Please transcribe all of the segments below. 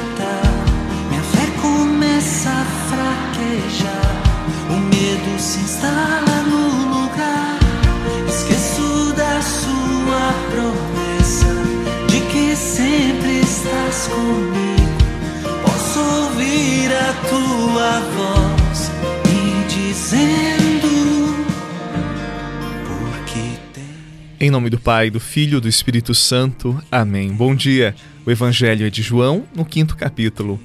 kita Em nome do Pai, do Filho e do Espírito Santo. Amém. Bom dia. O Evangelho é de João, no quinto capítulo.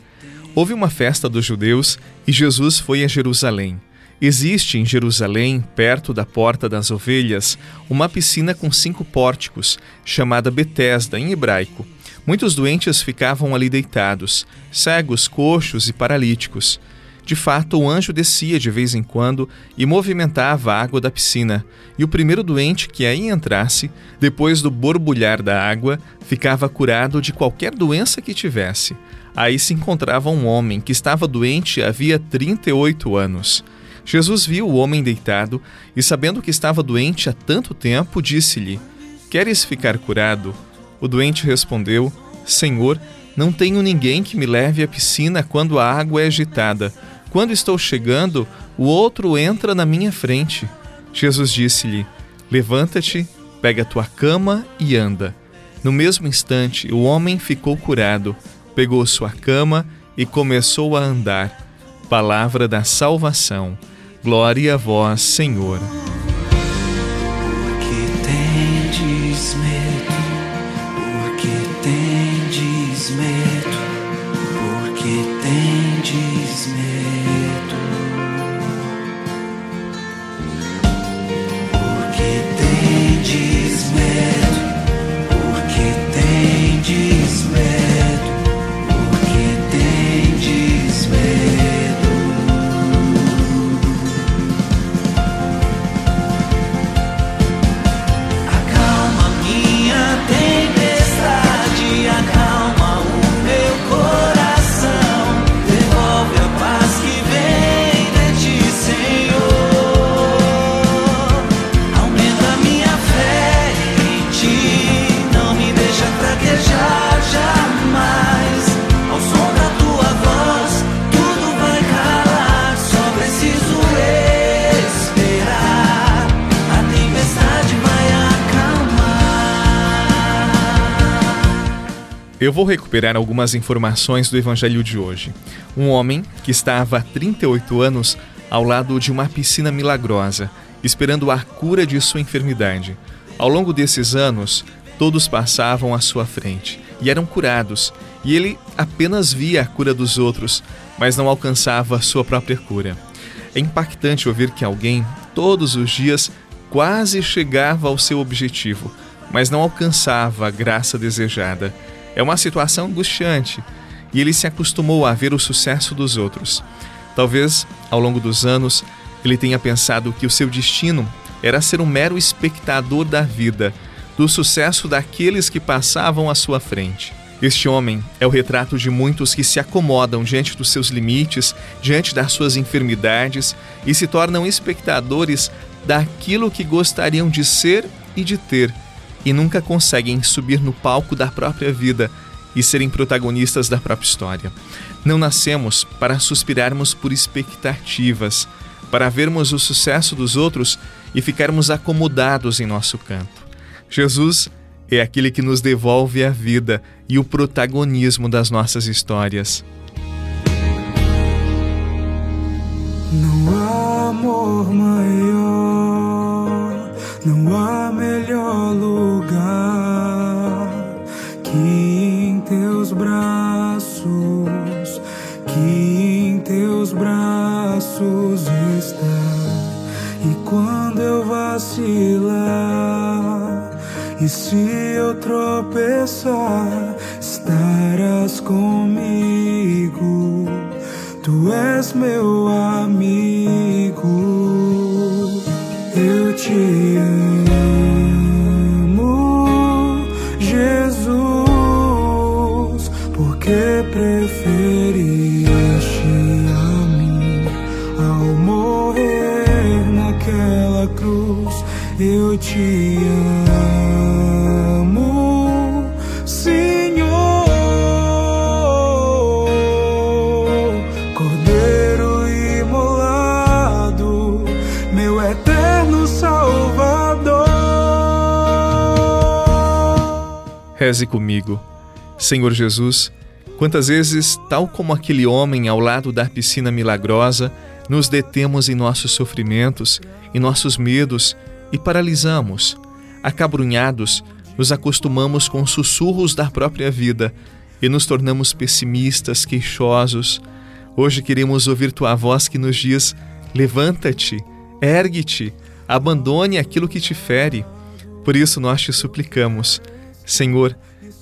Houve uma festa dos judeus e Jesus foi a Jerusalém. Existe em Jerusalém, perto da Porta das Ovelhas, uma piscina com cinco pórticos, chamada Betesda em hebraico. Muitos doentes ficavam ali deitados, cegos, coxos e paralíticos. De fato, o anjo descia de vez em quando e movimentava a água da piscina, e o primeiro doente que aí entrasse, depois do borbulhar da água, ficava curado de qualquer doença que tivesse. Aí se encontrava um homem que estava doente havia 38 anos. Jesus viu o homem deitado e, sabendo que estava doente há tanto tempo, disse-lhe: Queres ficar curado? O doente respondeu: Senhor, não tenho ninguém que me leve à piscina quando a água é agitada. Quando estou chegando, o outro entra na minha frente. Jesus disse-lhe: Levanta-te, pega a tua cama e anda. No mesmo instante, o homem ficou curado, pegou sua cama e começou a andar. Palavra da salvação. Glória a vós, Senhor. Porque tendes medo, Eu vou recuperar algumas informações do evangelho de hoje. Um homem que estava há 38 anos ao lado de uma piscina milagrosa, esperando a cura de sua enfermidade. Ao longo desses anos, todos passavam à sua frente e eram curados, e ele apenas via a cura dos outros, mas não alcançava a sua própria cura. É impactante ouvir que alguém, todos os dias, quase chegava ao seu objetivo, mas não alcançava a graça desejada. É uma situação angustiante e ele se acostumou a ver o sucesso dos outros. Talvez, ao longo dos anos, ele tenha pensado que o seu destino era ser um mero espectador da vida, do sucesso daqueles que passavam à sua frente. Este homem é o retrato de muitos que se acomodam diante dos seus limites, diante das suas enfermidades e se tornam espectadores daquilo que gostariam de ser e de ter, e nunca conseguem subir no palco da própria vida e serem protagonistas da própria história. Não nascemos para suspirarmos por expectativas, para vermos o sucesso dos outros e ficarmos acomodados em nosso canto. Jesus é aquele que nos devolve a vida e o protagonismo das nossas histórias. Não há amor maior, não braços está. E quando eu vacilar, e se eu tropeçar, estarás comigo. Tu és meu amigo, eu te amo, Jesus, porque preferiste eu te amo, Senhor. Cordeiro imolado, meu eterno Salvador. Reze comigo, Senhor Jesus. Quantas vezes, tal como aquele homem ao lado da piscina milagrosa, nos detemos em nossos sofrimentos, em nossos medos, e paralisamos. Acabrunhados, nos acostumamos com os sussurros da própria vida e nos tornamos pessimistas, queixosos. Hoje queremos ouvir tua voz que nos diz: levanta-te, ergue-te, abandone aquilo que te fere. Por isso nós te suplicamos, Senhor,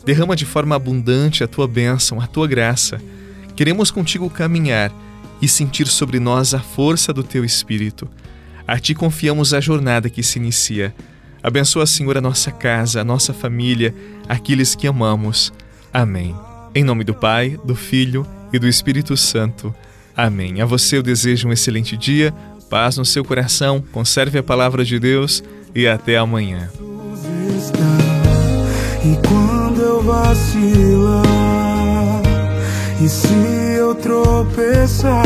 derrama de forma abundante a tua bênção, a tua graça. Queremos contigo caminhar e sentir sobre nós a força do teu espírito. A ti confiamos a jornada que se inicia. Abençoa, Senhor, a nossa casa, a nossa família, aqueles que amamos. Amém. Em nome do Pai, do Filho e do Espírito Santo. Amém. A você eu desejo um excelente dia, paz no seu coração, conserve a palavra de Deus e até amanhã. E quando eu vacilar, e se eu tropeçar,